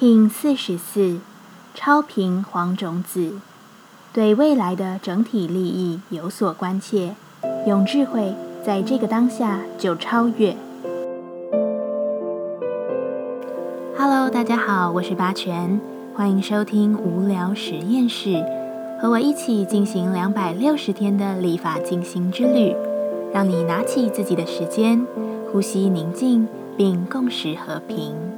King 四十四，超频黄种子，对未来的整体利益有所关切，用智慧在这个当下就超越。Hello，大家好，我是八全，欢迎收听无聊实验室，和我一起进行两百六十天的立法进行之旅，让你拿起自己的时间，呼吸宁静，并共识和平。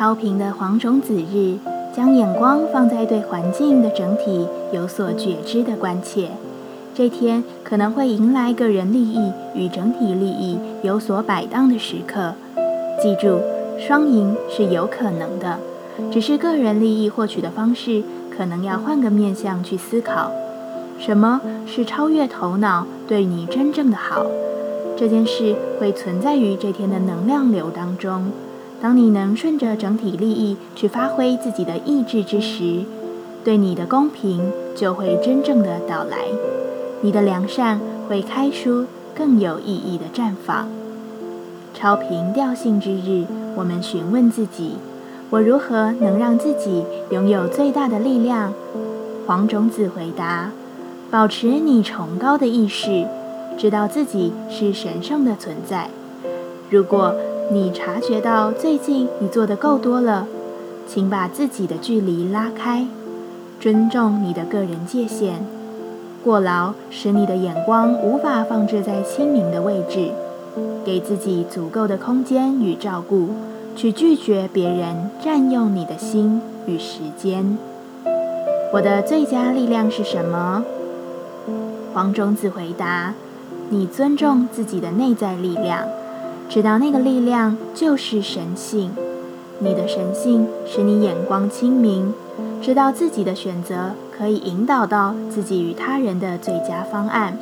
超频的黄种子日，将眼光放在对环境的整体有所觉知的关切。这天可能会迎来个人利益与整体利益有所摆荡的时刻。记住，双赢是有可能的，只是个人利益获取的方式可能要换个面向去思考。什么是超越头脑对你真正的好？这件事会存在于这天的能量流当中。当你能顺着整体利益去发挥自己的意志之时，对你的公平就会真正的到来，你的良善会开出更有意义的绽放。超频调性之日，我们询问自己：我如何能让自己拥有最大的力量？黄种子回答：保持你崇高的意识，知道自己是神圣的存在。如果你察觉到最近你做的够多了，请把自己的距离拉开，尊重你的个人界限。过劳使你的眼光无法放置在清明的位置，给自己足够的空间与照顾，去拒绝别人占用你的心与时间。我的最佳力量是什么？黄种子回答：你尊重自己的内在力量。知道那个力量就是神性，你的神性使你眼光清明，知道自己的选择可以引导到自己与他人的最佳方案。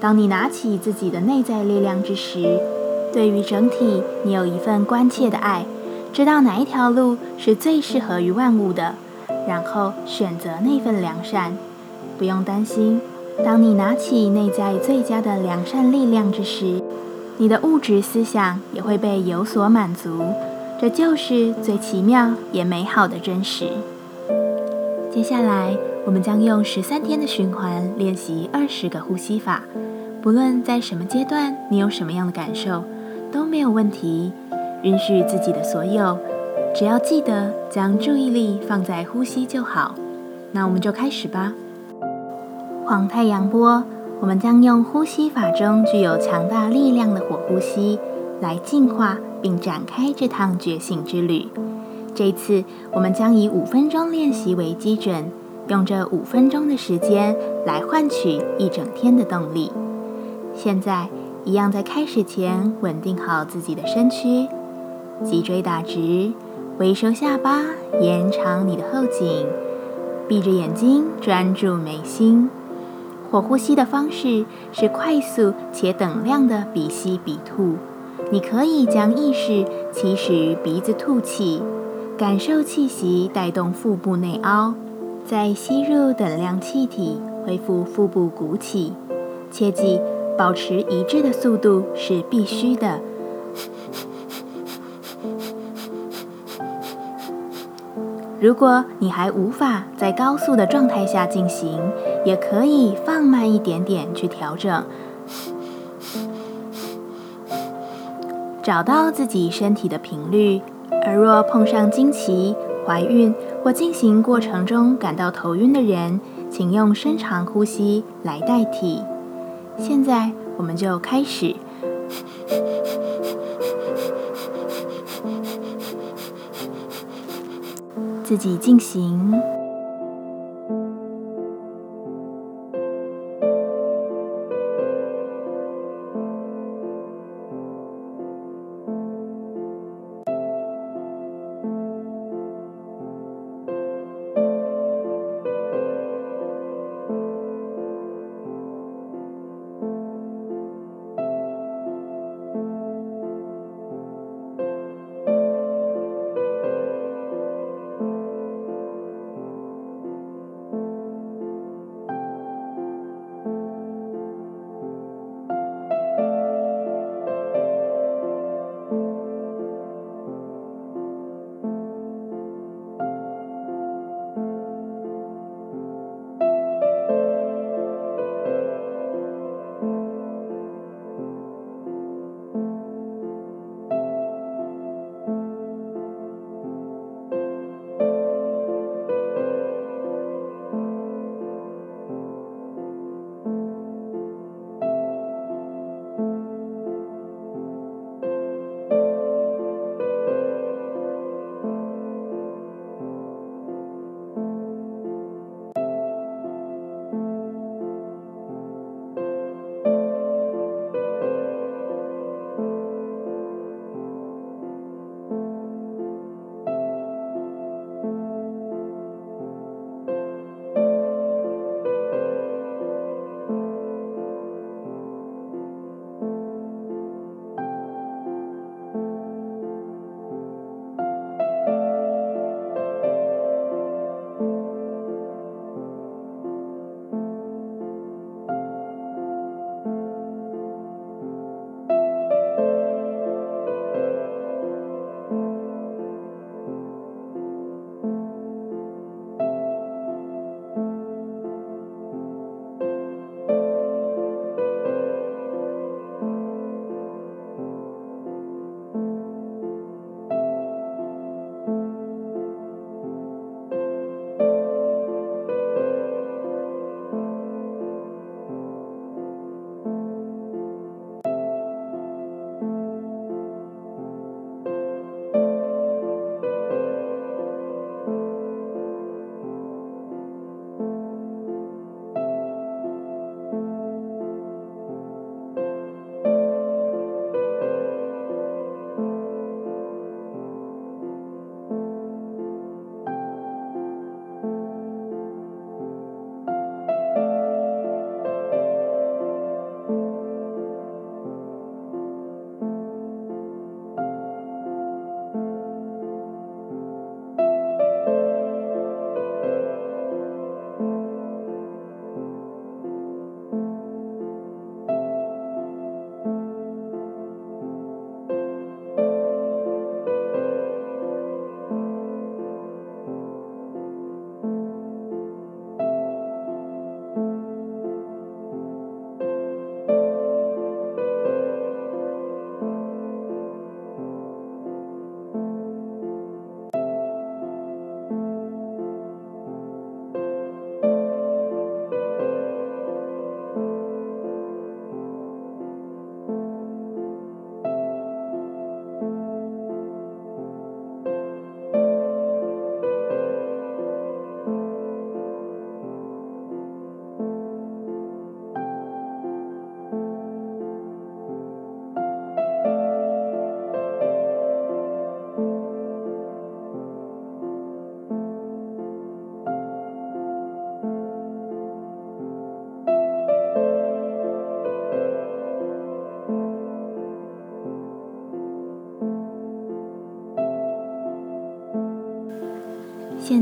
当你拿起自己的内在力量之时，对于整体你有一份关切的爱，知道哪一条路是最适合于万物的，然后选择那份良善。不用担心，当你拿起内在最佳的良善力量之时。你的物质思想也会被有所满足，这就是最奇妙也美好的真实。接下来，我们将用十三天的循环练习二十个呼吸法。不论在什么阶段，你有什么样的感受，都没有问题。允许自己的所有，只要记得将注意力放在呼吸就好。那我们就开始吧。黄太阳波。我们将用呼吸法中具有强大力量的火呼吸来净化并展开这趟觉醒之旅。这次我们将以五分钟练习为基准，用这五分钟的时间来换取一整天的动力。现在，一样在开始前稳定好自己的身躯，脊椎打直，微收下巴，延长你的后颈，闭着眼睛专注眉心。火呼吸的方式是快速且等量的鼻吸鼻吐。你可以将意识起始于鼻子吐气，感受气息带动腹部内凹，再吸入等量气体，恢复腹部鼓起。切记，保持一致的速度是必须的。如果你还无法在高速的状态下进行，也可以放慢一点点去调整，找到自己身体的频率。而若碰上经期、怀孕或进行过程中感到头晕的人，请用深长呼吸来代替。现在，我们就开始。自己进行。